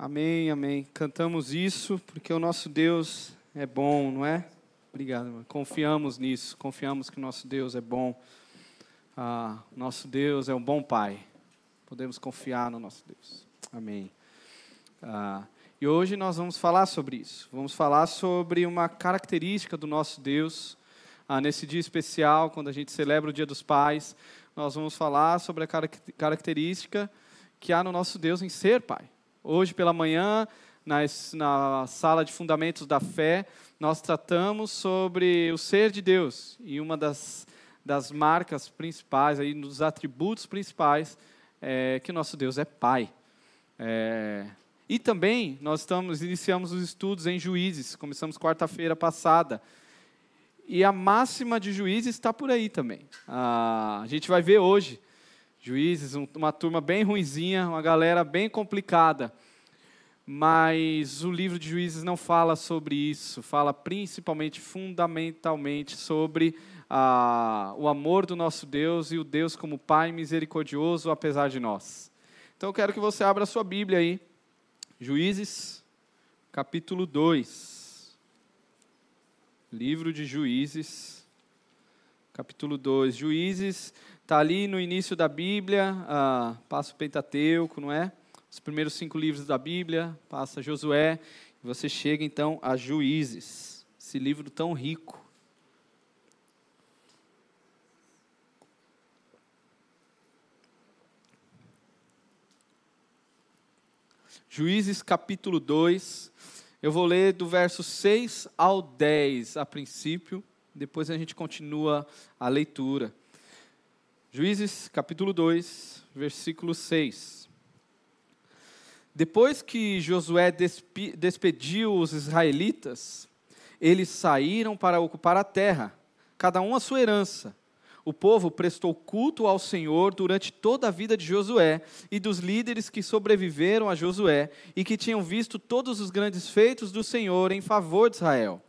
Amém, amém. Cantamos isso porque o nosso Deus é bom, não é? Obrigado. Confiamos nisso, confiamos que o nosso Deus é bom. Ah, nosso Deus é um bom Pai. Podemos confiar no nosso Deus. Amém. Ah, e hoje nós vamos falar sobre isso. Vamos falar sobre uma característica do nosso Deus. Ah, nesse dia especial, quando a gente celebra o Dia dos Pais, nós vamos falar sobre a característica que há no nosso Deus em ser Pai. Hoje pela manhã, na sala de fundamentos da fé, nós tratamos sobre o ser de Deus e uma das, das marcas principais, aí, dos atributos principais, é que nosso Deus é Pai. É, e também nós estamos iniciamos os estudos em Juízes, começamos quarta-feira passada. E a máxima de Juízes está por aí também. Ah, a gente vai ver hoje Juízes, uma turma bem ruinzinha, uma galera bem complicada. Mas o livro de Juízes não fala sobre isso, fala principalmente, fundamentalmente, sobre ah, o amor do nosso Deus e o Deus como Pai misericordioso, apesar de nós. Então eu quero que você abra a sua Bíblia aí, Juízes, capítulo 2. Livro de Juízes, capítulo 2. Juízes está ali no início da Bíblia, ah, passa o Pentateuco, não é? Os primeiros cinco livros da Bíblia, passa Josué, e você chega então a Juízes, esse livro tão rico. Juízes capítulo 2. Eu vou ler do verso 6 ao 10 a princípio, depois a gente continua a leitura. Juízes capítulo 2, versículo 6. Depois que Josué despediu os israelitas, eles saíram para ocupar a terra, cada um a sua herança o povo prestou culto ao Senhor durante toda a vida de Josué e dos líderes que sobreviveram a Josué e que tinham visto todos os grandes feitos do Senhor em favor de Israel.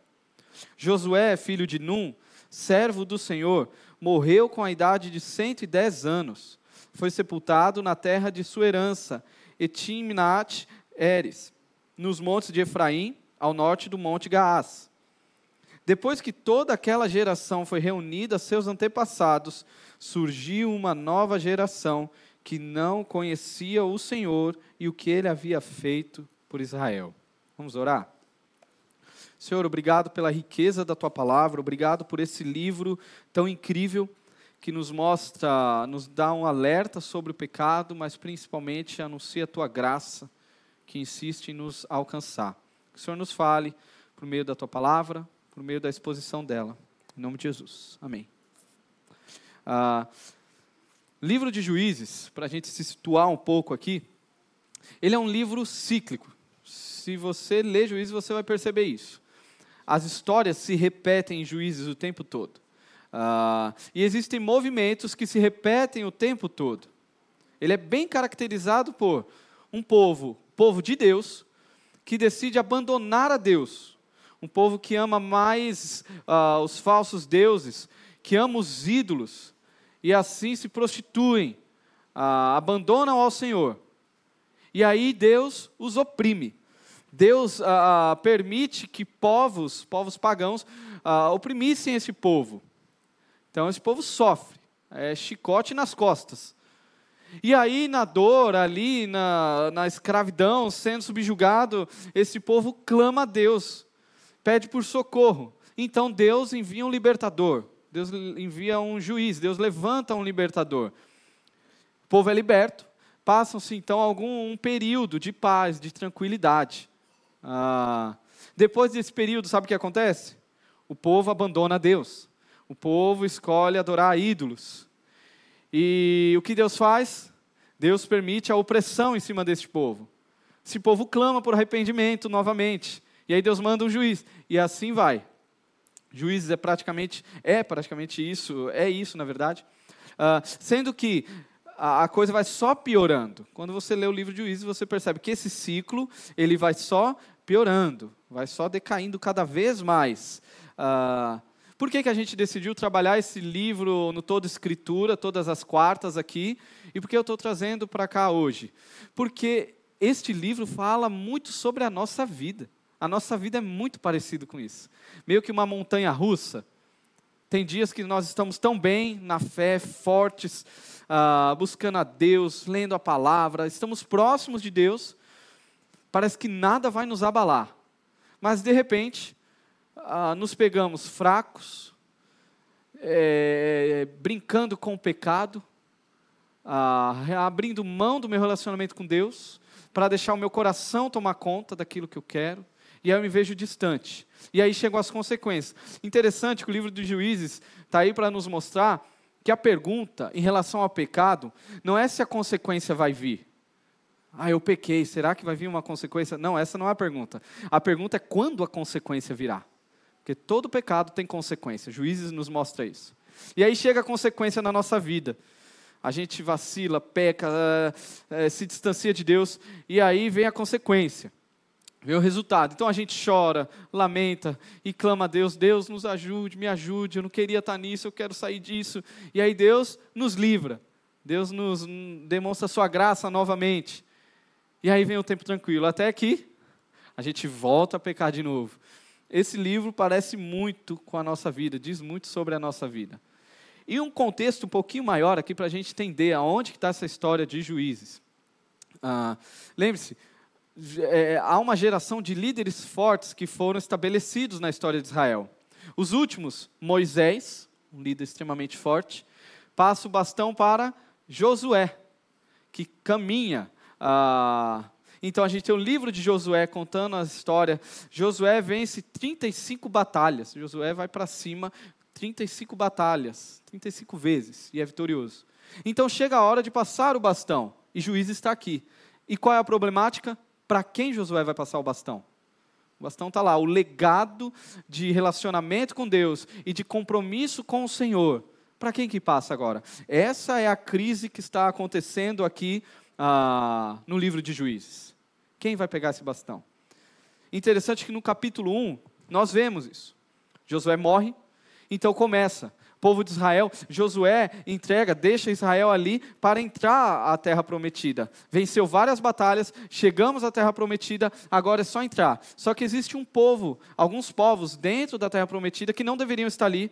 Josué, filho de Num, servo do Senhor, morreu com a idade de 110 anos. Foi sepultado na terra de sua herança, Etimnat Eres, nos montes de Efraim, ao norte do monte Gaás. Depois que toda aquela geração foi reunida seus antepassados, surgiu uma nova geração que não conhecia o Senhor e o que ele havia feito por Israel. Vamos orar? Senhor, obrigado pela riqueza da tua palavra, obrigado por esse livro tão incrível que nos mostra, nos dá um alerta sobre o pecado, mas principalmente anuncia a tua graça que insiste em nos alcançar. Que o Senhor nos fale por meio da tua palavra, por meio da exposição dela. Em nome de Jesus. Amém. Ah, livro de Juízes, para a gente se situar um pouco aqui, ele é um livro cíclico. Se você lê Juízes, você vai perceber isso. As histórias se repetem em Juízes o tempo todo. Ah, e existem movimentos que se repetem o tempo todo. Ele é bem caracterizado por um povo, povo de Deus, que decide abandonar a Deus um povo que ama mais uh, os falsos deuses, que ama os ídolos, e assim se prostituem, uh, abandonam ao Senhor. E aí Deus os oprime. Deus uh, permite que povos, povos pagãos, oprimissem esse povo. Então esse povo sofre, é chicote nas costas. E aí, na dor, ali, na, na escravidão, sendo subjugado, esse povo clama a Deus pede por socorro. Então Deus envia um libertador, Deus envia um juiz, Deus levanta um libertador. O povo é liberto, passam-se então algum um período de paz, de tranquilidade. Ah, depois desse período, sabe o que acontece? O povo abandona Deus. O povo escolhe adorar ídolos. E o que Deus faz? Deus permite a opressão em cima deste povo. Esse povo clama por arrependimento novamente. E aí Deus manda um juiz. E assim vai. Juízes é praticamente, é praticamente isso, é isso na verdade. Uh, sendo que a, coisa vai só piorando. Quando você lê o livro de Juízes, você percebe que esse ciclo ele vai só piorando, vai só decaindo cada vez mais. Uh, por que, que a gente decidiu trabalhar esse livro no Toda Escritura, todas as quartas aqui? E por que eu estou trazendo para cá hoje? Porque este livro fala muito sobre a nossa vida. A nossa vida é muito parecido com isso. Meio que uma montanha russa. Tem dias que nós estamos tão bem na fé, fortes, uh, buscando a Deus, lendo a palavra, estamos próximos de Deus, parece que nada vai nos abalar. Mas de repente, uh, nos pegamos fracos, é, brincando com o pecado, uh, abrindo mão do meu relacionamento com Deus, para deixar o meu coração tomar conta daquilo que eu quero, e aí eu me vejo distante. E aí chegam as consequências. Interessante que o livro dos juízes está aí para nos mostrar que a pergunta em relação ao pecado não é se a consequência vai vir. Ah, eu pequei, será que vai vir uma consequência? Não, essa não é a pergunta. A pergunta é quando a consequência virá. Porque todo pecado tem consequência. Juízes nos mostra isso. E aí chega a consequência na nossa vida. A gente vacila, peca, eh, se distancia de Deus, e aí vem a consequência vê o resultado. Então a gente chora, lamenta e clama a Deus: Deus nos ajude, me ajude. Eu não queria estar nisso, eu quero sair disso. E aí Deus nos livra, Deus nos demonstra a sua graça novamente. E aí vem o tempo tranquilo, até que a gente volta a pecar de novo. Esse livro parece muito com a nossa vida, diz muito sobre a nossa vida. E um contexto um pouquinho maior aqui para a gente entender aonde está essa história de juízes. Ah, Lembre-se, é, há uma geração de líderes fortes que foram estabelecidos na história de Israel. Os últimos, Moisés, um líder extremamente forte, passa o bastão para Josué, que caminha. Ah, então a gente tem o livro de Josué contando a história. Josué vence 35 batalhas. Josué vai para cima 35 batalhas, 35 vezes, e é vitorioso. Então chega a hora de passar o bastão, e juiz está aqui. E qual é a problemática? Para quem Josué vai passar o bastão? O bastão está lá, o legado de relacionamento com Deus e de compromisso com o Senhor. Para quem que passa agora? Essa é a crise que está acontecendo aqui ah, no livro de Juízes. Quem vai pegar esse bastão? Interessante que no capítulo 1 nós vemos isso. Josué morre, então começa povo de Israel, Josué entrega, deixa Israel ali para entrar à terra prometida. Venceu várias batalhas, chegamos à terra prometida, agora é só entrar. Só que existe um povo, alguns povos dentro da terra prometida que não deveriam estar ali,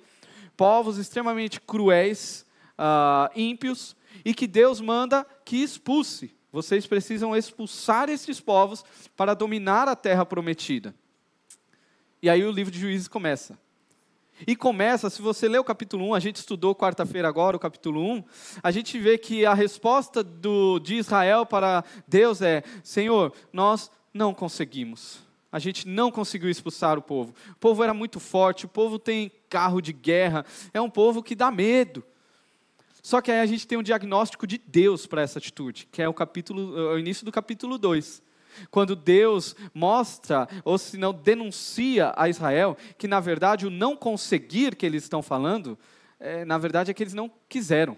povos extremamente cruéis, uh, ímpios, e que Deus manda que expulse. Vocês precisam expulsar esses povos para dominar a terra prometida. E aí o livro de Juízes começa. E começa, se você ler o capítulo 1, a gente estudou quarta-feira agora o capítulo 1, a gente vê que a resposta do, de Israel para Deus é: Senhor, nós não conseguimos. A gente não conseguiu expulsar o povo. O povo era muito forte, o povo tem carro de guerra, é um povo que dá medo. Só que aí a gente tem um diagnóstico de Deus para essa atitude, que é o capítulo, o início do capítulo 2 quando Deus mostra, ou se não denuncia a Israel, que na verdade o não conseguir que eles estão falando, é, na verdade é que eles não quiseram.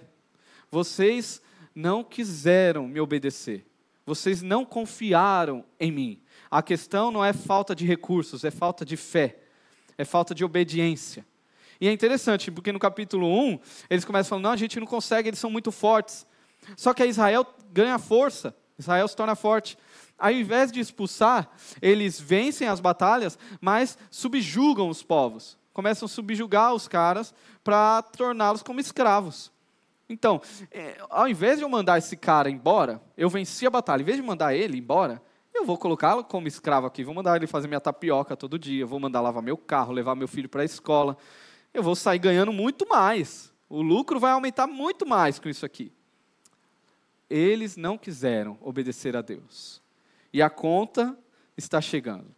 Vocês não quiseram me obedecer. Vocês não confiaram em mim. A questão não é falta de recursos, é falta de fé, é falta de obediência. E é interessante, porque no capítulo 1, eles começam falando: não, a gente não consegue, eles são muito fortes. Só que Israel ganha força, Israel se torna forte ao invés de expulsar, eles vencem as batalhas, mas subjugam os povos. Começam a subjugar os caras para torná-los como escravos. Então, é, ao invés de eu mandar esse cara embora, eu venci a batalha. Em vez de mandar ele embora, eu vou colocá-lo como escravo aqui. Vou mandar ele fazer minha tapioca todo dia. Vou mandar lavar meu carro, levar meu filho para a escola. Eu vou sair ganhando muito mais. O lucro vai aumentar muito mais com isso aqui. Eles não quiseram obedecer a Deus. E a conta está chegando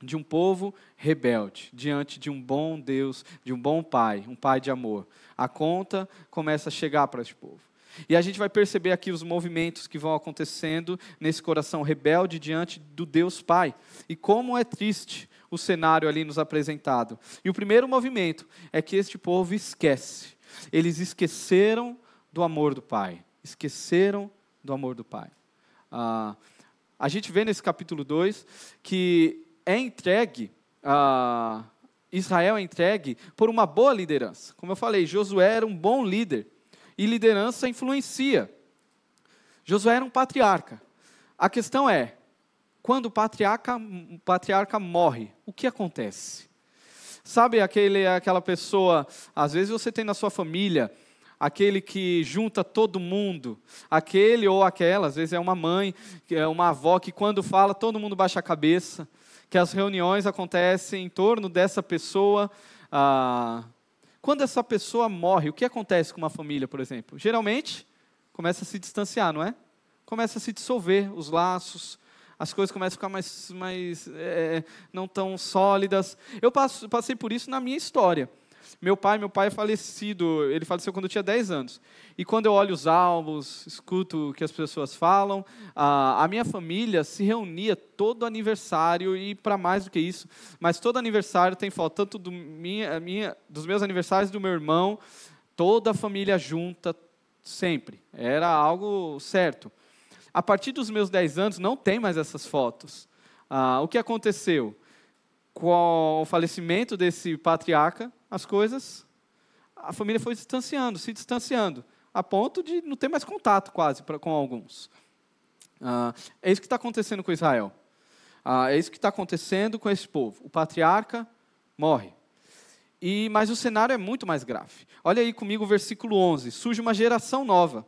de um povo rebelde diante de um bom Deus, de um bom Pai, um Pai de amor. A conta começa a chegar para esse povo. E a gente vai perceber aqui os movimentos que vão acontecendo nesse coração rebelde diante do Deus Pai. E como é triste o cenário ali nos apresentado. E o primeiro movimento é que este povo esquece. Eles esqueceram do amor do Pai. Esqueceram do amor do Pai. Ah, a gente vê nesse capítulo 2 que é entregue, Israel é entregue por uma boa liderança. Como eu falei, Josué era um bom líder e liderança influencia. Josué era um patriarca, A questão é, quando o patriarca, o patriarca morre, o que acontece? Sabe aquele, aquela pessoa, às vezes você tem na sua família, aquele que junta todo mundo, aquele ou aquela, às vezes é uma mãe, é uma avó que quando fala todo mundo baixa a cabeça, que as reuniões acontecem em torno dessa pessoa. Ah, quando essa pessoa morre, o que acontece com uma família, por exemplo? Geralmente começa a se distanciar, não é? Começa a se dissolver os laços, as coisas começam a ficar mais, mais é, não tão sólidas. Eu passo, passei por isso na minha história. Meu pai, meu pai é falecido, ele faleceu quando eu tinha 10 anos. E quando eu olho os álbuns, escuto o que as pessoas falam, a, a minha família se reunia todo aniversário e para mais do que isso, mas todo aniversário tem foto tanto do minha, minha, dos meus aniversários do meu irmão, toda a família junta sempre. Era algo certo. A partir dos meus 10 anos, não tem mais essas fotos. Ah, o que aconteceu? Com o falecimento desse patriarca, as coisas, a família foi distanciando, se distanciando, a ponto de não ter mais contato quase pra, com alguns. Ah, é isso que está acontecendo com Israel. Ah, é isso que está acontecendo com esse povo. O patriarca morre. E, mas o cenário é muito mais grave. Olha aí comigo o versículo 11. Surge uma geração nova.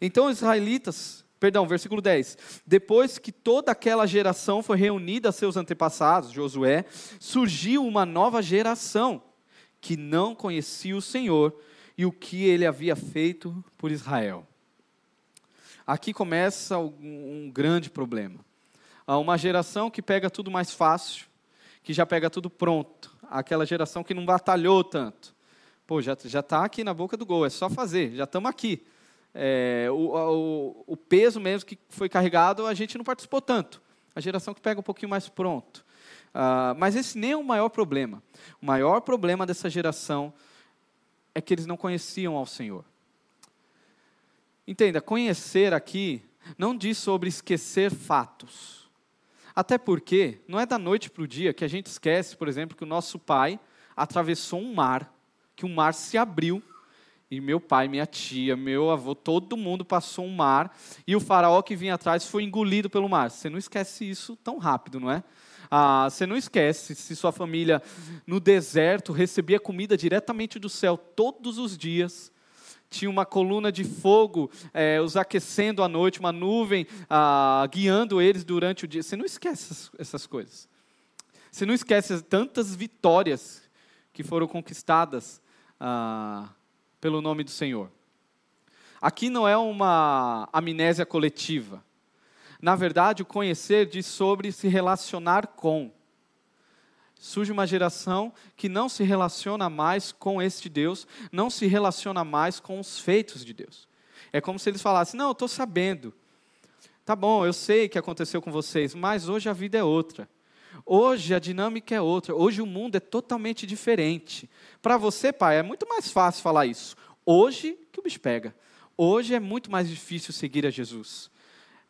Então os israelitas Perdão, versículo 10. Depois que toda aquela geração foi reunida a seus antepassados, Josué, surgiu uma nova geração que não conhecia o Senhor e o que ele havia feito por Israel. Aqui começa um grande problema. Há uma geração que pega tudo mais fácil, que já pega tudo pronto. Aquela geração que não batalhou tanto. Pô, já está aqui na boca do gol, é só fazer, já estamos aqui é, o, o, o, peso mesmo que foi carregado, a gente não participou tanto. A geração que pega um pouquinho mais pronto. Ah, mas esse nem é o maior problema. O maior problema dessa geração é que eles não conheciam ao Senhor. Entenda, conhecer aqui não diz sobre esquecer fatos. Até porque não é da noite para o dia que a gente esquece, por exemplo, que o nosso pai atravessou um mar, que o mar se abriu e meu pai, minha tia, meu avô, todo mundo passou um mar e o faraó que vinha atrás foi engolido pelo mar. Você não esquece isso tão rápido, não é? Ah, você não esquece se sua família no deserto recebia comida diretamente do céu todos os dias. Tinha uma coluna de fogo é, os aquecendo à noite, uma nuvem ah, guiando eles durante o dia. Você não esquece essas, coisas. Você não esquece tantas vitórias que foram conquistadas. Ah, pelo nome do Senhor. Aqui não é uma amnésia coletiva. Na verdade, o conhecer diz sobre se relacionar com. Surge uma geração que não se relaciona mais com este Deus, não se relaciona mais com os feitos de Deus. É como se eles falassem: Não, eu estou sabendo. Tá bom, eu sei o que aconteceu com vocês, mas hoje a vida é outra. Hoje a dinâmica é outra. Hoje o mundo é totalmente diferente. Para você, pai, é muito mais fácil falar isso. Hoje que o bicho pega. Hoje é muito mais difícil seguir a Jesus.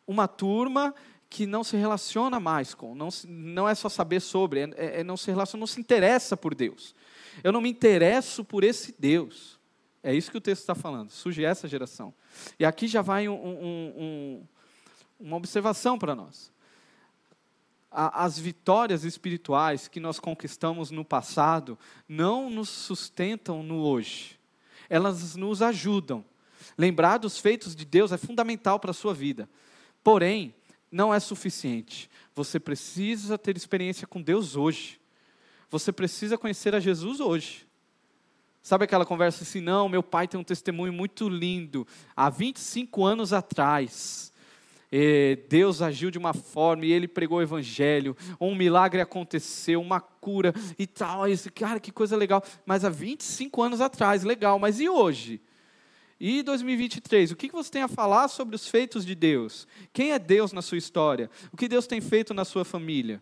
Uma turma que não se relaciona mais com, não, não é só saber sobre, é, é, é não se relaciona, não se interessa por Deus. Eu não me interesso por esse Deus. É isso que o texto está falando. Surge essa geração. E aqui já vai um, um, um, uma observação para nós as vitórias espirituais que nós conquistamos no passado não nos sustentam no hoje. Elas nos ajudam. Lembrar dos feitos de Deus é fundamental para a sua vida. Porém, não é suficiente. Você precisa ter experiência com Deus hoje. Você precisa conhecer a Jesus hoje. Sabe aquela conversa assim, não, meu pai tem um testemunho muito lindo. Há 25 anos atrás, Deus agiu de uma forma e ele pregou o evangelho, um milagre aconteceu, uma cura e tal. Cara, que coisa legal. Mas há 25 anos atrás, legal. Mas e hoje? E 2023, o que você tem a falar sobre os feitos de Deus? Quem é Deus na sua história? O que Deus tem feito na sua família?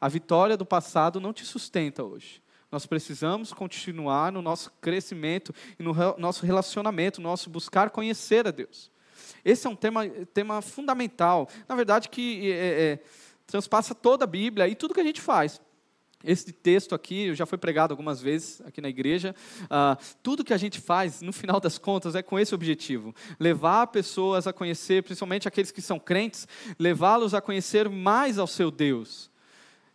A vitória do passado não te sustenta hoje. Nós precisamos continuar no nosso crescimento e no nosso relacionamento, no nosso buscar conhecer a Deus. Esse é um tema, tema fundamental, na verdade, que é, é, transpassa toda a Bíblia e tudo que a gente faz. Esse texto aqui já foi pregado algumas vezes aqui na igreja. Uh, tudo que a gente faz, no final das contas, é com esse objetivo: levar pessoas a conhecer, principalmente aqueles que são crentes, levá-los a conhecer mais ao seu Deus.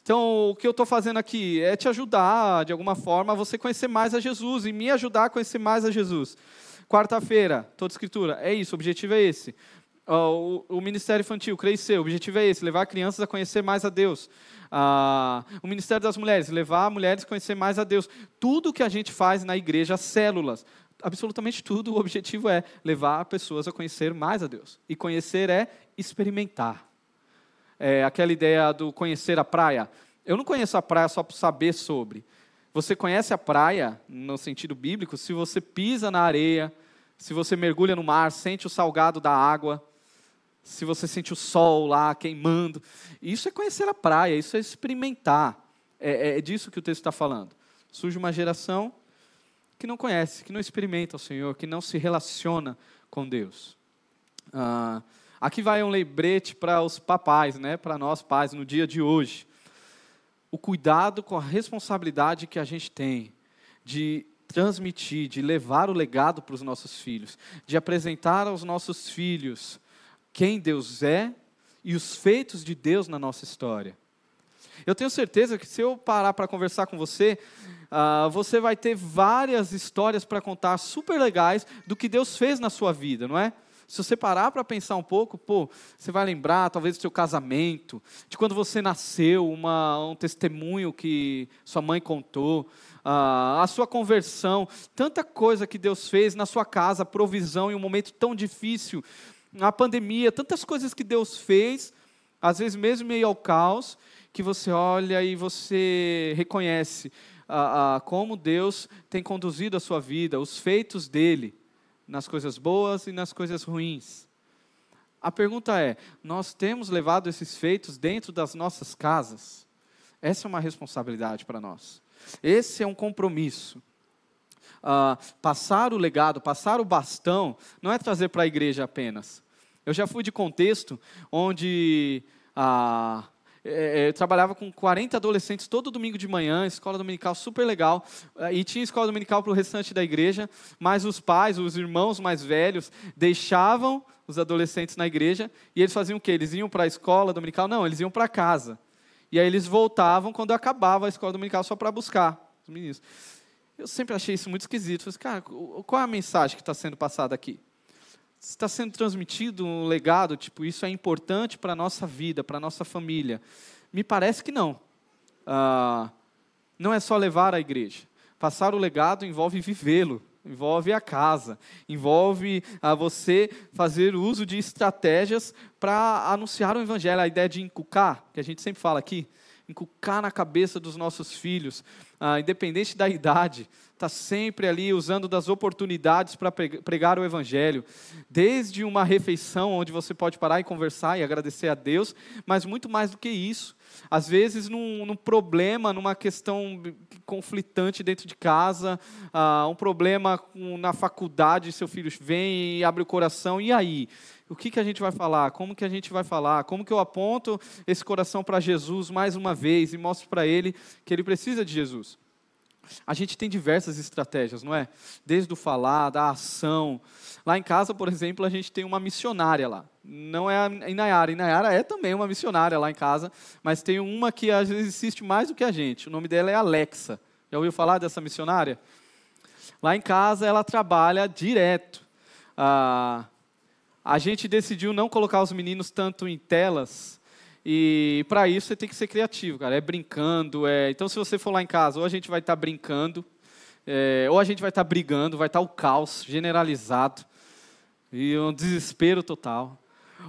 Então, o que eu estou fazendo aqui é te ajudar, de alguma forma, a você conhecer mais a Jesus e me ajudar a conhecer mais a Jesus. Quarta-feira, toda escritura, é isso, o objetivo é esse. O, o, Ministério Infantil, crescer, o objetivo é esse, levar crianças a conhecer mais a Deus o Ministério das Mulheres, levar mulheres a conhecer mais a Deus. Tudo que a gente faz na igreja, células, absolutamente tudo, o objetivo é levar pessoas a conhecer mais a Deus. E conhecer é experimentar. É aquela ideia do conhecer a praia. Eu não conheço a praia só para saber sobre. Você conhece a praia, no sentido bíblico, se você pisa na areia, se você mergulha no mar, sente o salgado da água, se você sente o sol lá queimando. Isso é conhecer a praia, isso é experimentar. É, é, é disso que o texto está falando. Surge uma geração que não conhece, que não experimenta o Senhor, que não se relaciona com Deus. Ah, aqui vai um lembrete para os papais, né, para nós pais, no dia de hoje. O cuidado com a responsabilidade que a gente tem de transmitir, de levar o legado para os nossos filhos, de apresentar aos nossos filhos quem Deus é e os feitos de Deus na nossa história. Eu tenho certeza que se eu parar para conversar com você, uh, você vai ter várias histórias para contar super legais do que Deus fez na sua vida, não é? Se você parar para pensar um pouco, pô, você vai lembrar talvez do seu casamento, de quando você nasceu, uma, um testemunho que sua mãe contou, uh, a sua conversão, tanta coisa que Deus fez na sua casa, provisão em um momento tão difícil a pandemia, tantas coisas que Deus fez, às vezes mesmo meio ao caos, que você olha e você reconhece ah, ah, como Deus tem conduzido a sua vida, os feitos dele, nas coisas boas e nas coisas ruins. A pergunta é: nós temos levado esses feitos dentro das nossas casas? Essa é uma responsabilidade para nós. Esse é um compromisso uh, passar o legado, passar o bastão, não é trazer para a igreja apenas. Eu já fui de contexto onde uh, eu trabalhava com 40 adolescentes todo domingo de manhã, escola dominical super legal, e tinha escola dominical para o restante da igreja, mas os pais, os irmãos mais velhos, deixavam os adolescentes na igreja e eles faziam o quê? Eles iam para a escola dominical? Não, eles iam para casa. E aí eles voltavam quando acabava a escola dominical só para buscar os meninos. Eu sempre achei isso muito esquisito. Falei, assim, cara, qual é a mensagem que está sendo passada aqui? Está sendo transmitido um legado, tipo, isso é importante para a nossa vida, para a nossa família? Me parece que não. Ah, não é só levar a igreja. Passar o legado envolve vivê-lo, envolve a casa, envolve ah, você fazer uso de estratégias para anunciar o evangelho. A ideia de encucar, que a gente sempre fala aqui, inculcar na cabeça dos nossos filhos, ah, independente da idade, está sempre ali usando das oportunidades para pregar o Evangelho, desde uma refeição onde você pode parar e conversar e agradecer a Deus, mas muito mais do que isso. Às vezes, num, num problema, numa questão conflitante dentro de casa, ah, um problema na faculdade, seu filho vem e abre o coração, e aí? o que, que a gente vai falar, como que a gente vai falar, como que eu aponto esse coração para Jesus mais uma vez e mostro para ele que ele precisa de Jesus. A gente tem diversas estratégias, não é? Desde o falar, da ação. Lá em casa, por exemplo, a gente tem uma missionária lá. Não é a Inayara. Inayara é também uma missionária lá em casa, mas tem uma que às vezes existe mais do que a gente. O nome dela é Alexa. Já ouviu falar dessa missionária? Lá em casa ela trabalha direto. Ah, a gente decidiu não colocar os meninos tanto em telas. E para isso você tem que ser criativo, cara. É brincando. É... Então, se você for lá em casa, ou a gente vai estar tá brincando, é... ou a gente vai estar tá brigando, vai estar tá o caos generalizado e um desespero total.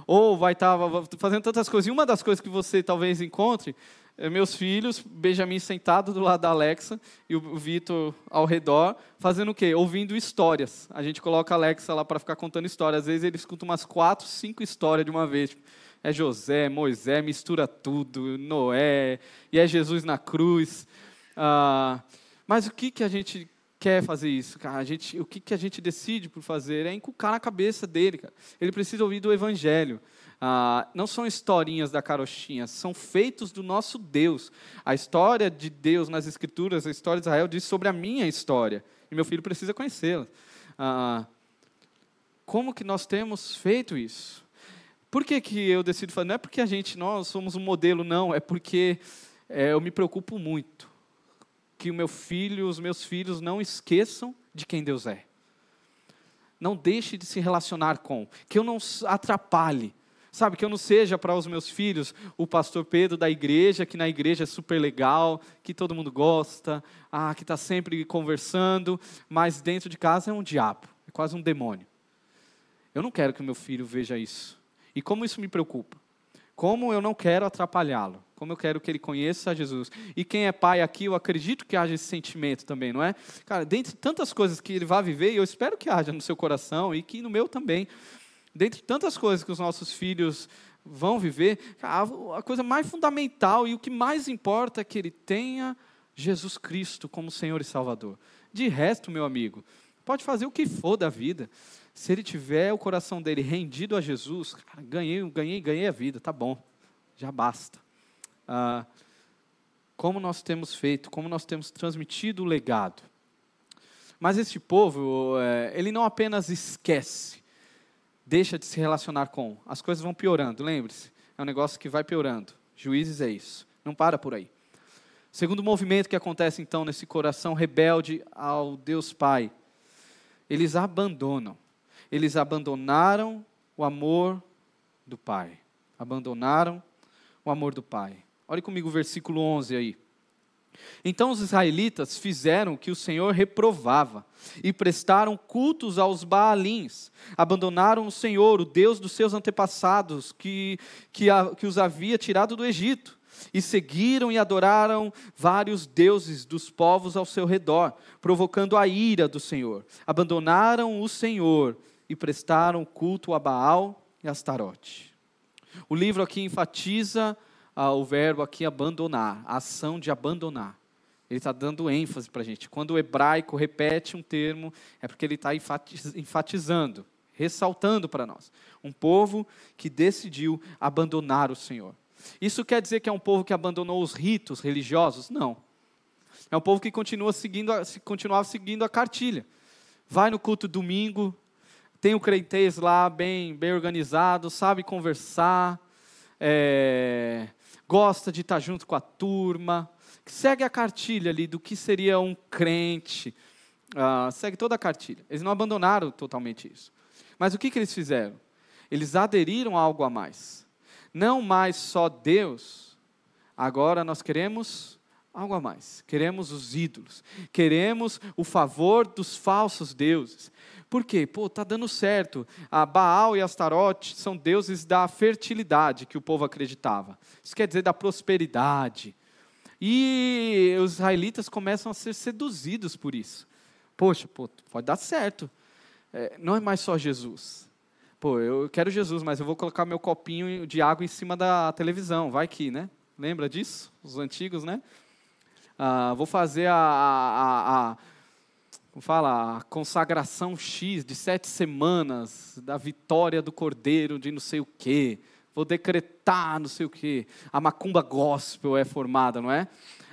Ou vai estar tá fazendo tantas coisas. E uma das coisas que você talvez encontre é, meus filhos, Benjamin sentado do lado da Alexa e o Vitor ao redor, fazendo o quê? Ouvindo histórias. A gente coloca a Alexa lá para ficar contando histórias. Às vezes ele escuta umas quatro, cinco histórias de uma vez. É José, Moisés, mistura tudo, Noé, e é Jesus na cruz. Ah, mas o que, que a gente quer fazer isso, cara? A gente, o que, que a gente decide por fazer é inculcar na cabeça dele, cara. Ele precisa ouvir do Evangelho. Ah, não são historinhas da carochinha, são feitos do nosso Deus. A história de Deus nas Escrituras, a história de Israel, diz sobre a minha história. E meu filho precisa conhecê-la. Ah, como que nós temos feito isso? Por que, que eu decido fazer? Não é porque a gente, nós somos um modelo, não. É porque é, eu me preocupo muito que o meu filho, os meus filhos não esqueçam de quem Deus é. Não deixe de se relacionar com, que eu não atrapalhe. Sabe, que eu não seja para os meus filhos o pastor Pedro da igreja, que na igreja é super legal, que todo mundo gosta, ah, que está sempre conversando, mas dentro de casa é um diabo, é quase um demônio. Eu não quero que o meu filho veja isso. E como isso me preocupa? Como eu não quero atrapalhá-lo? Como eu quero que ele conheça Jesus? E quem é pai aqui, eu acredito que haja esse sentimento também, não é? Cara, dentre tantas coisas que ele vai viver, eu espero que haja no seu coração e que no meu também dentre tantas coisas que os nossos filhos vão viver, a coisa mais fundamental e o que mais importa é que ele tenha Jesus Cristo como Senhor e Salvador. De resto, meu amigo, pode fazer o que for da vida. Se ele tiver o coração dele rendido a Jesus, cara, ganhei, ganhei, ganhei a vida, tá bom, já basta. Ah, como nós temos feito, como nós temos transmitido o legado. Mas esse povo, é, ele não apenas esquece, deixa de se relacionar com. As coisas vão piorando, lembre-se. É um negócio que vai piorando. Juízes é isso. Não para por aí. Segundo movimento que acontece então nesse coração rebelde ao Deus Pai, eles abandonam. Eles abandonaram o amor do Pai. Abandonaram o amor do Pai. Olhe comigo o versículo 11 aí. Então os israelitas fizeram o que o Senhor reprovava e prestaram cultos aos Baalins. Abandonaram o Senhor, o Deus dos seus antepassados, que, que, a, que os havia tirado do Egito. E seguiram e adoraram vários deuses dos povos ao seu redor, provocando a ira do Senhor. Abandonaram o Senhor e prestaram culto a Baal e Astarote. O livro aqui enfatiza ah, o verbo aqui abandonar, a ação de abandonar. Ele está dando ênfase para a gente. Quando o hebraico repete um termo, é porque ele está enfatizando, ressaltando para nós. Um povo que decidiu abandonar o Senhor. Isso quer dizer que é um povo que abandonou os ritos religiosos? Não. É um povo que continua seguindo, continuava seguindo a cartilha. Vai no culto domingo, tem o crentez lá bem, bem organizado, sabe conversar, é, gosta de estar junto com a turma, segue a cartilha ali do que seria um crente, uh, segue toda a cartilha. Eles não abandonaram totalmente isso. Mas o que, que eles fizeram? Eles aderiram a algo a mais. Não mais só Deus, agora nós queremos algo a mais. Queremos os ídolos, queremos o favor dos falsos deuses. Por quê? Pô, tá dando certo. A Baal e Astarote são deuses da fertilidade que o povo acreditava. Isso quer dizer da prosperidade. E os israelitas começam a ser seduzidos por isso. Poxa, pô, pode dar certo. É, não é mais só Jesus. Pô, eu quero Jesus, mas eu vou colocar meu copinho de água em cima da televisão. Vai que, né? Lembra disso? Os antigos, né? Ah, vou fazer a, a, a como fala, a consagração X de sete semanas da vitória do Cordeiro de não sei o quê. Vou decretar não sei o quê. A macumba gospel é formada, não é?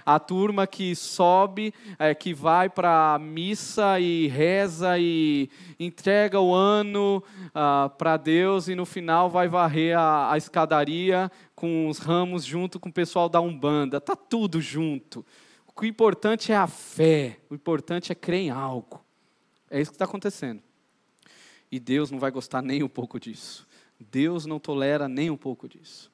A turma que sobe, é, que vai para a missa e reza e entrega o ano ah, para Deus e no final vai varrer a, a escadaria com os ramos junto com o pessoal da Umbanda. Tá tudo junto. O importante é a fé, o importante é crer em algo. É isso que está acontecendo. E Deus não vai gostar nem um pouco disso. Deus não tolera nem um pouco disso.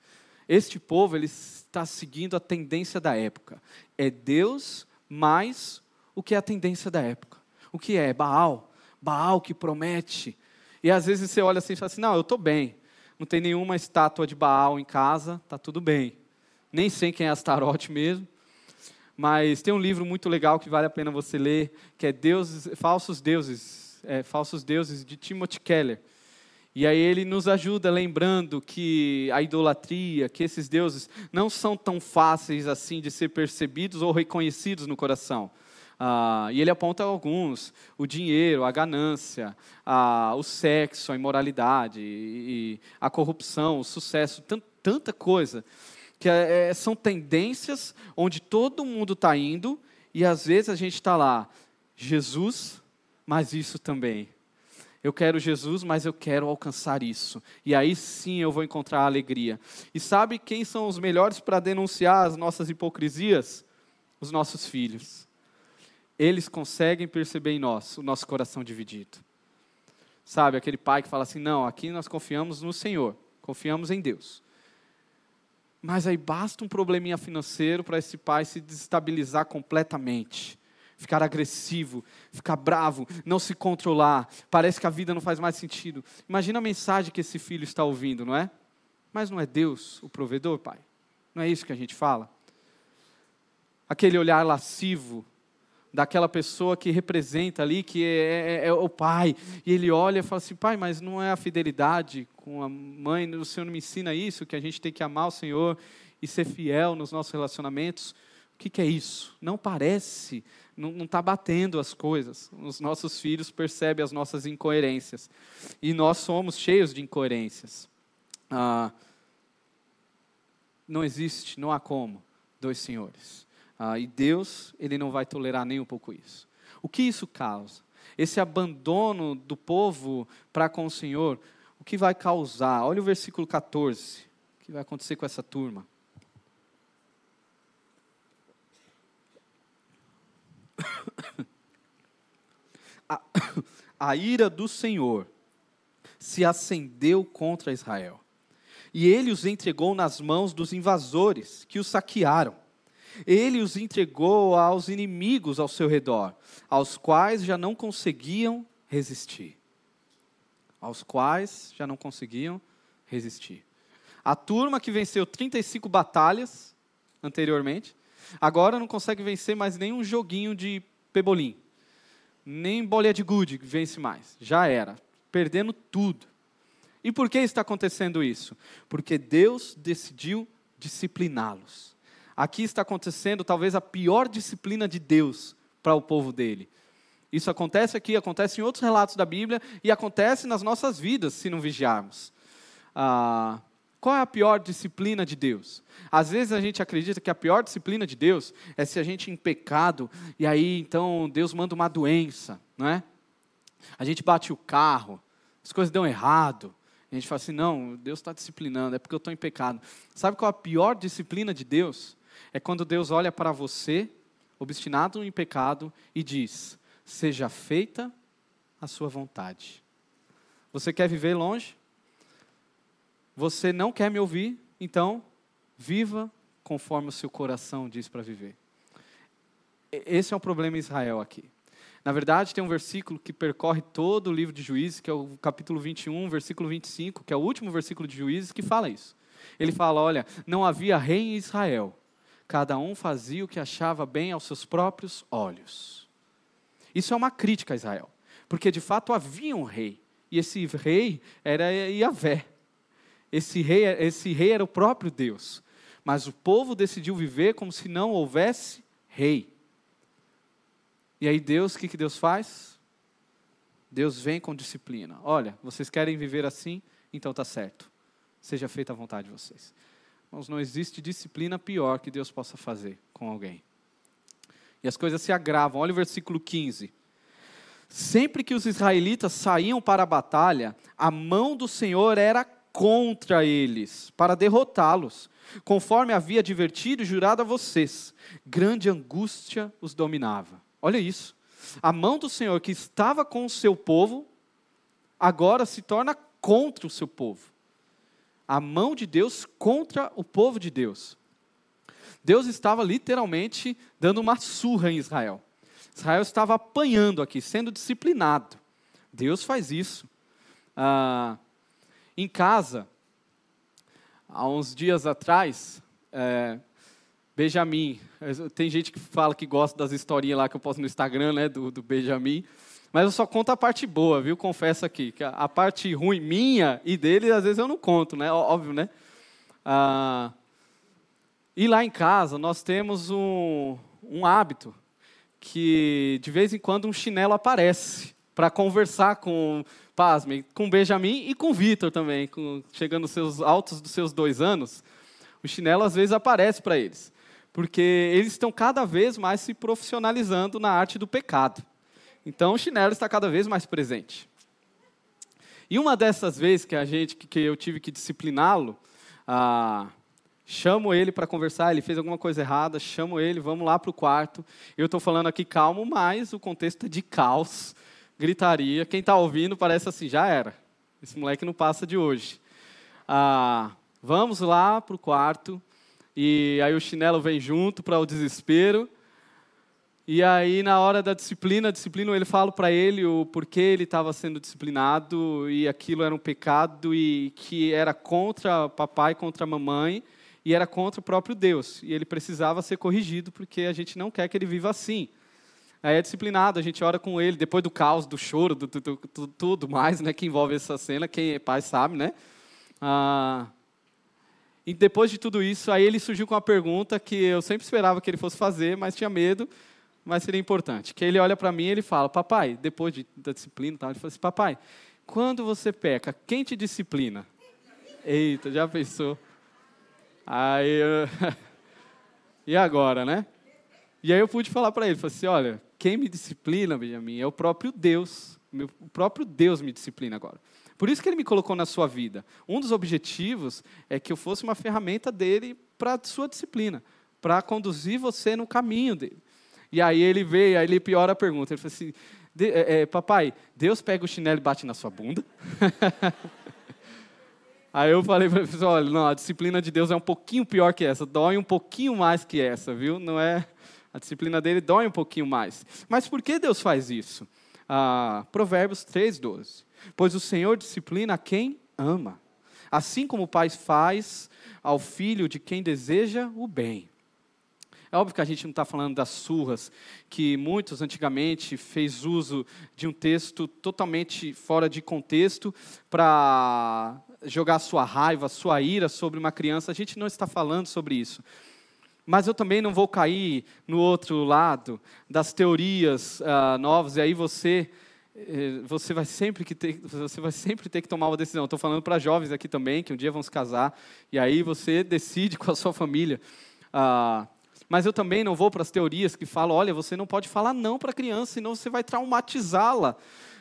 Este povo ele está seguindo a tendência da época. É Deus mais o que é a tendência da época. O que é? Baal. Baal que promete. E às vezes você olha assim e fala assim: não, eu estou bem. Não tem nenhuma estátua de Baal em casa, está tudo bem. Nem sei quem é Astarote mesmo mas tem um livro muito legal que vale a pena você ler, que é Deuses, Falsos Deuses, é, Falsos Deuses, de Timothy Keller. E aí ele nos ajuda lembrando que a idolatria, que esses deuses não são tão fáceis assim de ser percebidos ou reconhecidos no coração. Ah, e ele aponta alguns: o dinheiro, a ganância, a, o sexo, a imoralidade, e, a corrupção, o sucesso, tanta coisa. Que é, é, são tendências onde todo mundo está indo, e às vezes a gente está lá, Jesus, mas isso também. Eu quero Jesus, mas eu quero alcançar isso. E aí sim eu vou encontrar alegria. E sabe quem são os melhores para denunciar as nossas hipocrisias? Os nossos filhos eles conseguem perceber em nós o nosso coração dividido. Sabe, aquele pai que fala assim: não, aqui nós confiamos no Senhor, confiamos em Deus. Mas aí basta um probleminha financeiro para esse pai se desestabilizar completamente, ficar agressivo, ficar bravo, não se controlar, parece que a vida não faz mais sentido. Imagina a mensagem que esse filho está ouvindo, não é? Mas não é Deus o provedor, pai? Não é isso que a gente fala? Aquele olhar lascivo, daquela pessoa que representa ali, que é, é, é, o pai, e ele olha e fala assim: pai, mas não é a fidelidade com a mãe, o Senhor me ensina isso, que a gente tem que amar o Senhor e ser fiel nos nossos relacionamentos. O que, que é isso? Não parece, não está batendo as coisas. Os nossos filhos percebem as nossas incoerências. E nós somos cheios de incoerências. Ah, não existe, não há como, dois senhores. Ah, e Deus, ele não vai tolerar nem um pouco isso. O que isso causa? Esse abandono do povo para com o Senhor, o que vai causar? Olha o versículo 14. O que vai acontecer com essa turma? A, a ira do Senhor se acendeu contra Israel. E ele os entregou nas mãos dos invasores que os saquearam ele os entregou aos inimigos ao seu redor, aos quais já não conseguiam resistir. Aos quais já não conseguiam resistir. A turma que venceu 35 batalhas anteriormente, agora não consegue vencer mais nenhum joguinho de pebolim. Nem bolinha de gude vence mais. Já era. Perdendo tudo. E por que está acontecendo isso? Porque Deus decidiu discipliná-los aqui está acontecendo talvez a pior disciplina de Deus para o povo dele. Isso acontece aqui, acontece em outros relatos da Bíblia e acontece nas nossas vidas se não vigiarmos. Ah, qual é a pior disciplina de Deus? Às vezes a gente acredita que a pior disciplina de Deus é se a gente em pecado e aí então Deus manda uma doença, não é? A gente bate o carro, as coisas dão errado. A gente fala assim: não, Deus está disciplinando, é porque eu estou em pecado. Sabe qual é a pior disciplina de Deus? É quando Deus olha para você, obstinado em pecado, e diz: Seja feita a sua vontade. Você quer viver longe? Você não quer me ouvir? Então, viva conforme o seu coração diz para viver. Esse é o problema em Israel aqui. Na verdade, tem um versículo que percorre todo o livro de Juízes, que é o capítulo 21, versículo 25, que é o último versículo de Juízes, que fala isso. Ele fala: Olha, não havia rei em Israel, cada um fazia o que achava bem aos seus próprios olhos. Isso é uma crítica a Israel, porque de fato havia um rei, e esse rei era Yahvé. Esse rei, esse rei era o próprio Deus, mas o povo decidiu viver como se não houvesse rei. E aí Deus, o que, que Deus faz? Deus vem com disciplina. Olha, vocês querem viver assim? Então tá certo. Seja feita a vontade de vocês. Mas não existe disciplina pior que Deus possa fazer com alguém. E as coisas se agravam. Olha o versículo 15. Sempre que os israelitas saíam para a batalha, a mão do Senhor era contra eles, para derrotá-los, conforme havia advertido e jurado a vocês. Grande angústia os dominava. Olha isso. A mão do Senhor que estava com o seu povo, agora se torna contra o seu povo a mão de Deus contra o povo de Deus. Deus estava literalmente dando uma surra em Israel. Israel estava apanhando aqui, sendo disciplinado. Deus faz isso. Ah, em casa, há uns dias atrás, é, Benjamin, tem gente que fala que gosta das historinhas lá que eu posto no Instagram, né, do, do Benjamin. Mas eu só conto a parte boa, viu? Confesso aqui. Que a parte ruim minha e dele, às vezes eu não conto, né? Óbvio, né? Ah, e lá em casa nós temos um, um hábito que de vez em quando um chinelo aparece para conversar com, pasmem, com Benjamin e com Vitor também, com, chegando nos seus altos dos seus dois anos, o chinelo às vezes aparece para eles, porque eles estão cada vez mais se profissionalizando na arte do pecado. Então o chinelo está cada vez mais presente. E uma dessas vezes que a gente, que eu tive que discipliná-lo, ah, chamo ele para conversar, ele fez alguma coisa errada, chamo ele, vamos lá para o quarto. Eu estou falando aqui calmo, mas o contexto é de caos, gritaria. Quem está ouvindo parece assim, já era. Esse moleque não passa de hoje. Ah, vamos lá para o quarto, e aí o chinelo vem junto para o desespero. E aí, na hora da disciplina, disciplina, ele fala para ele o porquê ele estava sendo disciplinado e aquilo era um pecado e que era contra papai, contra mamãe e era contra o próprio Deus. E ele precisava ser corrigido porque a gente não quer que ele viva assim. Aí é disciplinado, a gente ora com ele, depois do caos, do choro, do, do, do, do tudo mais né, que envolve essa cena, quem é pai sabe, né? Ah, e depois de tudo isso, aí ele surgiu com uma pergunta que eu sempre esperava que ele fosse fazer, mas tinha medo, mas seria importante. Que ele olha para mim e ele fala, papai, depois de, da disciplina, tal, ele fala assim, papai, quando você peca, quem te disciplina? Eita, já pensou? Aí, e agora, né? E aí eu pude falar para ele, falei assim, olha, quem me disciplina, Benjamin, é o próprio Deus. o próprio Deus me disciplina agora. Por isso que ele me colocou na sua vida. Um dos objetivos é que eu fosse uma ferramenta dele para a sua disciplina, para conduzir você no caminho dele. E aí ele veio, aí ele piora a pergunta. Ele falou assim: é, é, Papai, Deus pega o chinelo e bate na sua bunda? aí eu falei para ele: Olha, não, a disciplina de Deus é um pouquinho pior que essa, dói um pouquinho mais que essa, viu? Não é. A disciplina dele dói um pouquinho mais. Mas por que Deus faz isso? Ah, Provérbios 3, 12. Pois o Senhor disciplina quem ama, assim como o pai faz ao filho de quem deseja o bem. É óbvio que a gente não está falando das surras, que muitos antigamente fez uso de um texto totalmente fora de contexto para jogar sua raiva, sua ira sobre uma criança. A gente não está falando sobre isso. Mas eu também não vou cair no outro lado das teorias uh, novas, e aí você eh, você vai sempre que ter, você vai sempre ter que tomar uma decisão. Estou falando para jovens aqui também que um dia vão se casar e aí você decide com a sua família. Ah, mas eu também não vou para as teorias que falam, olha, você não pode falar não para a criança, senão você vai traumatizá-la.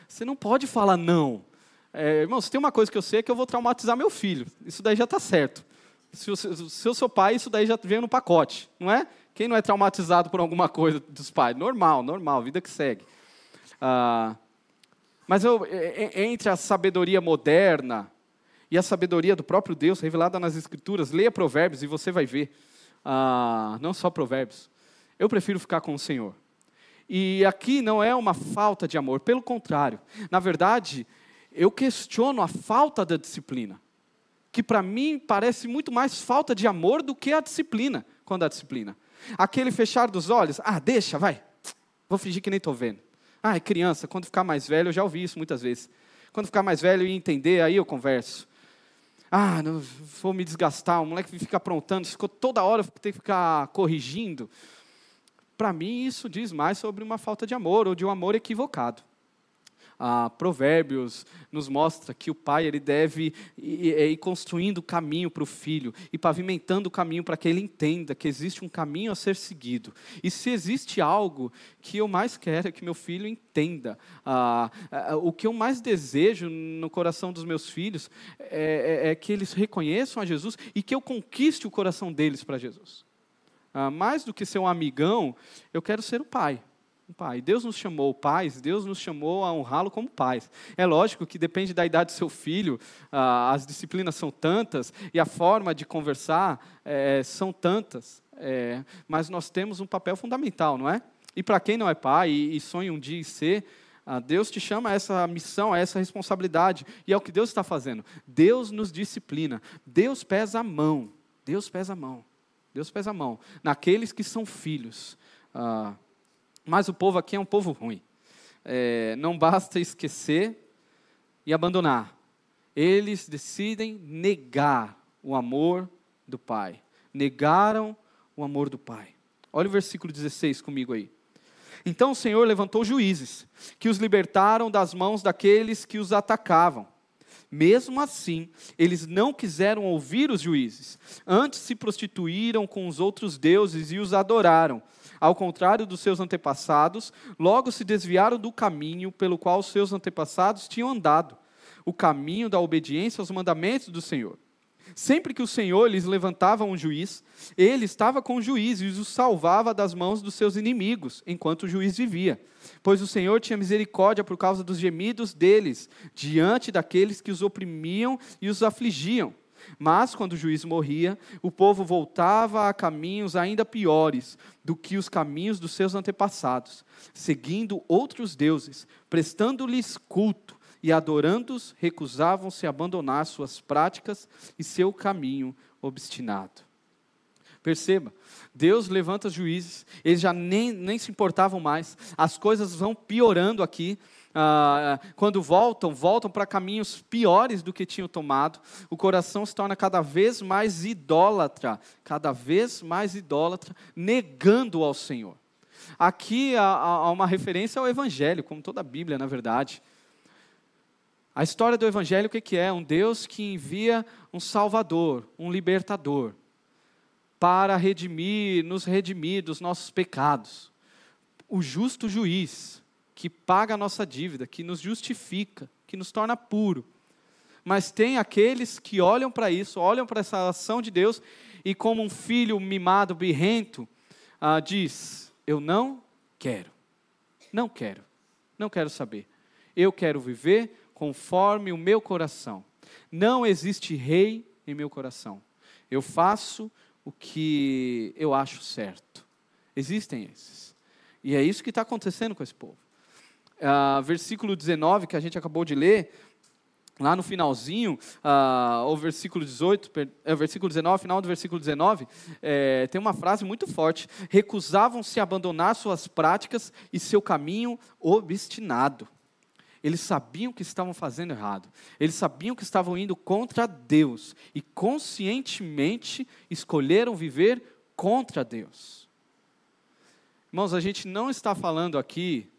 Você não pode falar não. É, irmão, se tem uma coisa que eu sei é que eu vou traumatizar meu filho. Isso daí já está certo. Se eu, sou pai, isso daí já vem no pacote, não é? Quem não é traumatizado por alguma coisa dos pais? Normal, normal, vida que segue. Ah, mas eu, entre a sabedoria moderna e a sabedoria do próprio Deus revelada nas Escrituras, leia Provérbios e você vai ver. Ah, não só Provérbios. Eu prefiro ficar com o Senhor. E aqui não é uma falta de amor, pelo contrário. Na verdade, eu questiono a falta da disciplina, que para mim parece muito mais falta de amor do que a disciplina, quando a disciplina. Aquele fechar dos olhos, ah, deixa, vai, vou fingir que nem estou vendo. Ah, é criança, quando ficar mais velho, eu já ouvi isso muitas vezes. Quando ficar mais velho e entender, aí eu converso. Ah, não vou me desgastar, o moleque fica aprontando, ficou toda hora tem que ficar corrigindo. Para mim, isso diz mais sobre uma falta de amor ou de um amor equivocado ah, Provérbios nos mostra que o pai ele deve ir, ir construindo o caminho para o filho e pavimentando o caminho para que ele entenda que existe um caminho a ser seguido. E se existe algo que eu mais quero é que meu filho entenda, ah, o que eu mais desejo no coração dos meus filhos é, é, é que eles reconheçam a Jesus e que eu conquiste o coração deles para Jesus. Ah, mais do que ser um amigão, eu quero ser o pai um pai. Deus nos chamou pais, Deus nos chamou a honrá-lo como pais. É lógico que depende da idade do seu filho, ah, as disciplinas são tantas e a forma de conversar é, são tantas, é, mas nós temos um papel fundamental, não é? E para quem não é pai e, e sonha um dia em ser, ah, Deus te chama a essa missão, a essa responsabilidade, e é o que Deus está fazendo. Deus nos disciplina, Deus pesa a mão, Deus pesa a mão, Deus pesa a mão naqueles que são filhos. Ah, mas o povo aqui é um povo ruim. É, não basta esquecer e abandonar. Eles decidem negar o amor do Pai. Negaram o amor do Pai. Olha o versículo 16 comigo aí. Então o Senhor levantou juízes, que os libertaram das mãos daqueles que os atacavam. Mesmo assim, eles não quiseram ouvir os juízes, antes se prostituíram com os outros deuses e os adoraram. Ao contrário dos seus antepassados, logo se desviaram do caminho pelo qual seus antepassados tinham andado, o caminho da obediência aos mandamentos do Senhor. Sempre que o Senhor lhes levantava um juiz, ele estava com o juiz e os salvava das mãos dos seus inimigos, enquanto o juiz vivia. Pois o Senhor tinha misericórdia por causa dos gemidos deles, diante daqueles que os oprimiam e os afligiam. Mas, quando o juiz morria, o povo voltava a caminhos ainda piores do que os caminhos dos seus antepassados, seguindo outros deuses, prestando-lhes culto e adorando-os, recusavam-se a abandonar suas práticas e seu caminho obstinado. Perceba, Deus levanta juízes, eles já nem, nem se importavam mais, as coisas vão piorando aqui. Ah, quando voltam, voltam para caminhos piores do que tinham tomado, o coração se torna cada vez mais idólatra, cada vez mais idólatra, negando ao Senhor. Aqui há, há uma referência ao Evangelho, como toda a Bíblia, na verdade. A história do Evangelho, o que é? Um Deus que envia um Salvador, um libertador, para redimir, nos redimir dos nossos pecados. O justo juiz, que paga a nossa dívida, que nos justifica, que nos torna puro. Mas tem aqueles que olham para isso, olham para essa ação de Deus e, como um filho mimado, birrento, ah, diz: Eu não quero, não quero, não quero saber. Eu quero viver conforme o meu coração. Não existe rei em meu coração. Eu faço o que eu acho certo. Existem esses. E é isso que está acontecendo com esse povo. Uh, versículo 19, que a gente acabou de ler, lá no finalzinho, uh, o versículo 18, é, versículo 19, final do versículo 19, é, tem uma frase muito forte: recusavam-se a abandonar suas práticas e seu caminho obstinado. Eles sabiam que estavam fazendo errado. Eles sabiam que estavam indo contra Deus. E conscientemente escolheram viver contra Deus. Irmãos, a gente não está falando aqui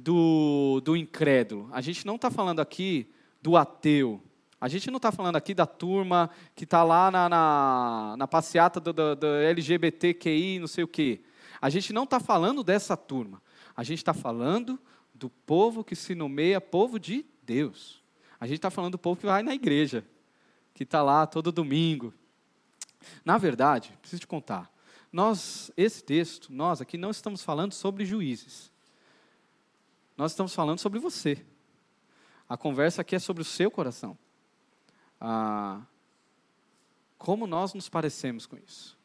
do, do incrédulo. A gente não está falando aqui do ateu. A gente não está falando aqui da turma que está lá na, na, na passeata do, do, do LGBTQI, não sei o quê. A gente não está falando dessa turma. A gente está falando do povo que se nomeia povo de Deus. A gente está falando do povo que vai na igreja, que está lá todo domingo. Na verdade, preciso te contar, nós, esse texto, nós aqui não estamos falando sobre juízes. Nós estamos falando sobre você. A conversa aqui é sobre o seu coração. Ah, como nós nos parecemos com isso?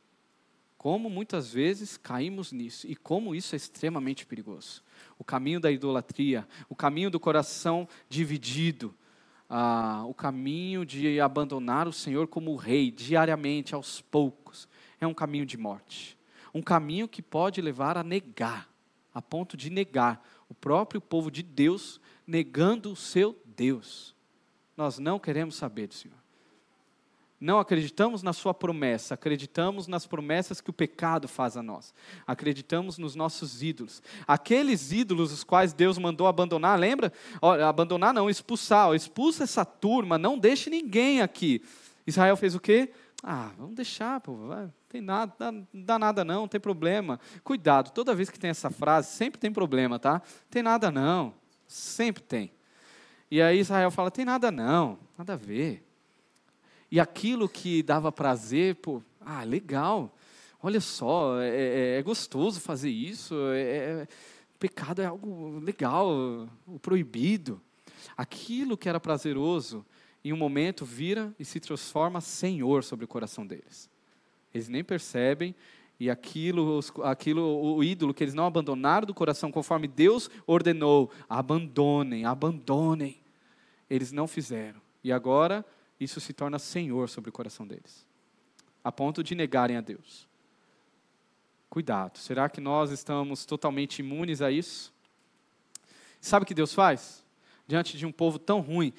Como muitas vezes caímos nisso e como isso é extremamente perigoso. O caminho da idolatria, o caminho do coração dividido, ah, o caminho de abandonar o Senhor como rei diariamente, aos poucos, é um caminho de morte. Um caminho que pode levar a negar, a ponto de negar o próprio povo de Deus, negando o seu Deus. Nós não queremos saber do Senhor. Não acreditamos na Sua promessa, acreditamos nas promessas que o pecado faz a nós. Acreditamos nos nossos ídolos. Aqueles ídolos os quais Deus mandou abandonar, lembra? abandonar não, expulsar. expulsa essa turma, não deixe ninguém aqui. Israel fez o quê? Ah, vamos deixar, pô, vai, tem nada, dá nada não, não tem problema. Cuidado, toda vez que tem essa frase, sempre tem problema, tá? Tem nada não, sempre tem. E aí Israel fala, tem nada não, nada a ver. E aquilo que dava prazer, pô, ah, legal. Olha só, é, é, é gostoso fazer isso. É, é, pecado é algo legal, o proibido. Aquilo que era prazeroso, em um momento vira e se transforma Senhor sobre o coração deles. Eles nem percebem e aquilo, aquilo, o ídolo que eles não abandonaram do coração conforme Deus ordenou, abandonem, abandonem. Eles não fizeram. E agora isso se torna senhor sobre o coração deles, a ponto de negarem a Deus. Cuidado, será que nós estamos totalmente imunes a isso? Sabe o que Deus faz? Diante de um povo tão ruim,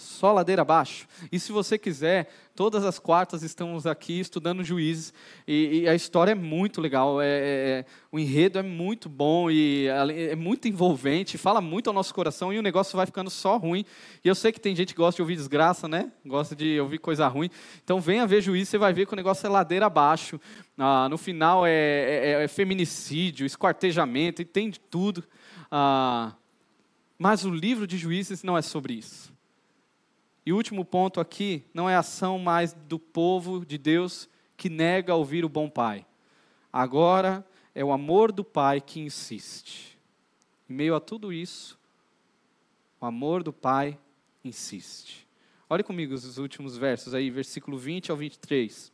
só ladeira abaixo. E se você quiser, todas as quartas estamos aqui estudando juízes, e, e a história é muito legal, é, é, é o enredo é muito bom e é muito envolvente, fala muito ao nosso coração e o negócio vai ficando só ruim. E eu sei que tem gente que gosta de ouvir desgraça, né? Gosta de ouvir coisa ruim. Então venha ver juízes, você vai ver que o negócio é ladeira abaixo. Ah, no final é, é, é, feminicídio, esquartejamento, e tem de tudo. Ah, mas o livro de juízes não é sobre isso. E o último ponto aqui não é ação mais do povo de Deus que nega ouvir o bom pai. Agora é o amor do pai que insiste. Em meio a tudo isso, o amor do pai insiste. Olhe comigo os últimos versos aí, versículo 20 ao 23.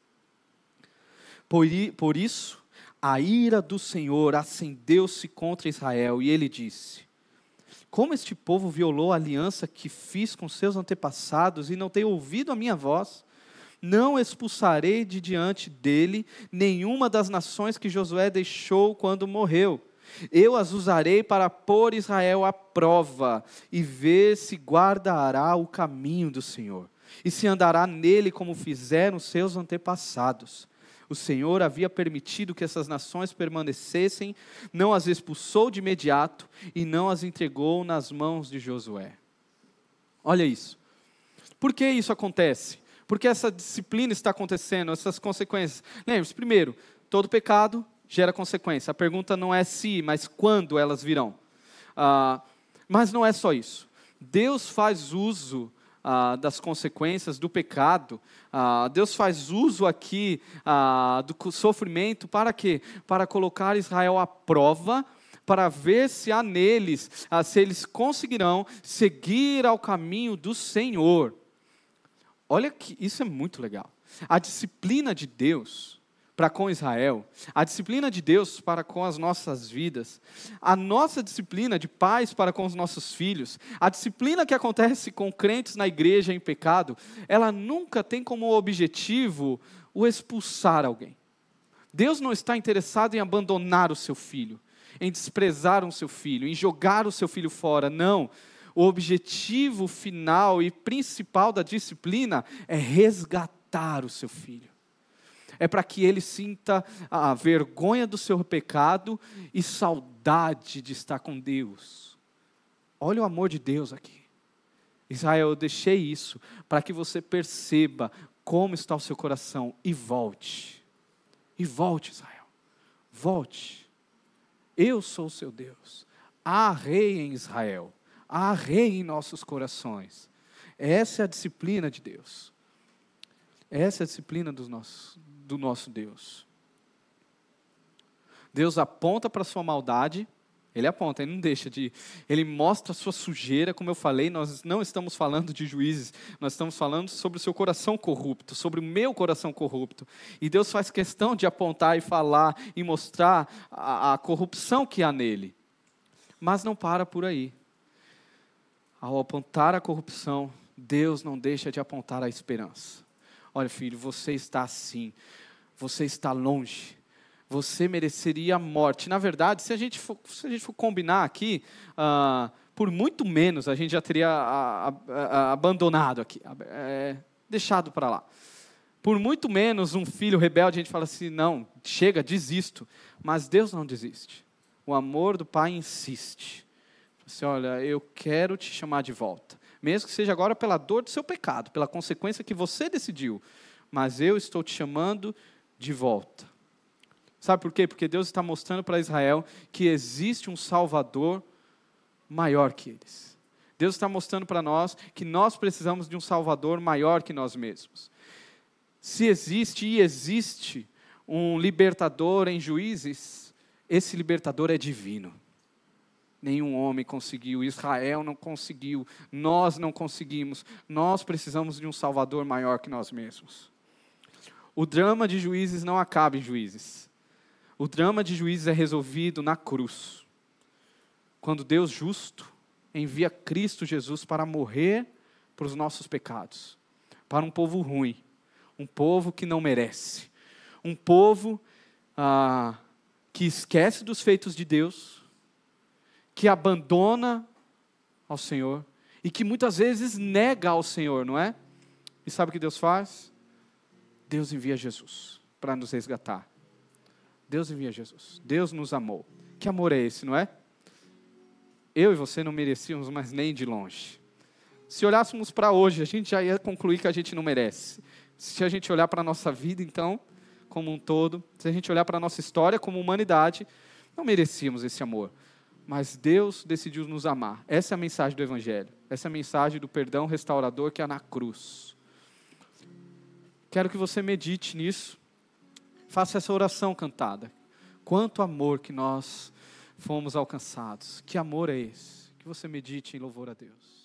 Por, por isso, a ira do Senhor acendeu-se contra Israel e ele disse: como este povo violou a aliança que fiz com seus antepassados e não tem ouvido a minha voz, não expulsarei de diante dele nenhuma das nações que Josué deixou quando morreu. Eu as usarei para pôr Israel à prova e ver se guardará o caminho do Senhor e se andará nele como fizeram seus antepassados. O Senhor havia permitido que essas nações permanecessem, não as expulsou de imediato e não as entregou nas mãos de Josué. Olha isso. Por que isso acontece? Porque essa disciplina está acontecendo, essas consequências. Lembre-se, primeiro, todo pecado gera consequência. A pergunta não é se, mas quando elas virão. Ah, mas não é só isso. Deus faz uso ah, das consequências do pecado. Ah, Deus faz uso aqui ah, do sofrimento para quê? Para colocar Israel à prova, para ver se há neles, ah, se eles conseguirão seguir ao caminho do Senhor. Olha que isso é muito legal. A disciplina de Deus para com Israel, a disciplina de Deus para com as nossas vidas, a nossa disciplina de pais para com os nossos filhos, a disciplina que acontece com crentes na igreja em pecado, ela nunca tem como objetivo o expulsar alguém. Deus não está interessado em abandonar o seu filho, em desprezar o seu filho, em jogar o seu filho fora, não. O objetivo final e principal da disciplina é resgatar o seu filho é para que ele sinta a vergonha do seu pecado e saudade de estar com Deus. Olha o amor de Deus aqui. Israel, eu deixei isso para que você perceba como está o seu coração e volte. E volte, Israel. Volte. Eu sou o seu Deus. Há rei em Israel. Há rei em nossos corações. Essa é a disciplina de Deus. Essa é a disciplina dos nossos, do nosso Deus. Deus aponta para a sua maldade, ele aponta, ele não deixa de. Ele mostra a sua sujeira, como eu falei, nós não estamos falando de juízes, nós estamos falando sobre o seu coração corrupto, sobre o meu coração corrupto. E Deus faz questão de apontar e falar e mostrar a, a corrupção que há nele. Mas não para por aí. Ao apontar a corrupção, Deus não deixa de apontar a esperança. Olha, filho, você está assim, você está longe, você mereceria a morte. Na verdade, se a gente for, se a gente for combinar aqui, uh, por muito menos a gente já teria a, a, a, abandonado aqui, é, deixado para lá. Por muito menos um filho rebelde, a gente fala assim: não, chega, desisto. Mas Deus não desiste. O amor do Pai insiste. Assim, olha, eu quero te chamar de volta mesmo que seja agora pela dor do seu pecado, pela consequência que você decidiu, mas eu estou te chamando de volta. Sabe por quê? Porque Deus está mostrando para Israel que existe um Salvador maior que eles. Deus está mostrando para nós que nós precisamos de um Salvador maior que nós mesmos. Se existe e existe um libertador em juízes, esse libertador é divino. Nenhum homem conseguiu, Israel não conseguiu, nós não conseguimos. Nós precisamos de um Salvador maior que nós mesmos. O drama de juízes não acaba em juízes. O drama de juízes é resolvido na cruz. Quando Deus justo envia Cristo Jesus para morrer para os nossos pecados, para um povo ruim, um povo que não merece, um povo ah, que esquece dos feitos de Deus, que abandona ao Senhor e que muitas vezes nega ao Senhor, não é? E sabe o que Deus faz? Deus envia Jesus para nos resgatar. Deus envia Jesus. Deus nos amou. Que amor é esse, não é? Eu e você não merecíamos, mas nem de longe. Se olhássemos para hoje, a gente já ia concluir que a gente não merece. Se a gente olhar para a nossa vida, então, como um todo, se a gente olhar para a nossa história como humanidade, não merecíamos esse amor. Mas Deus decidiu nos amar. Essa é a mensagem do Evangelho. Essa é a mensagem do perdão restaurador que é na cruz. Quero que você medite nisso. Faça essa oração cantada. Quanto amor que nós fomos alcançados. Que amor é esse? Que você medite em louvor a Deus.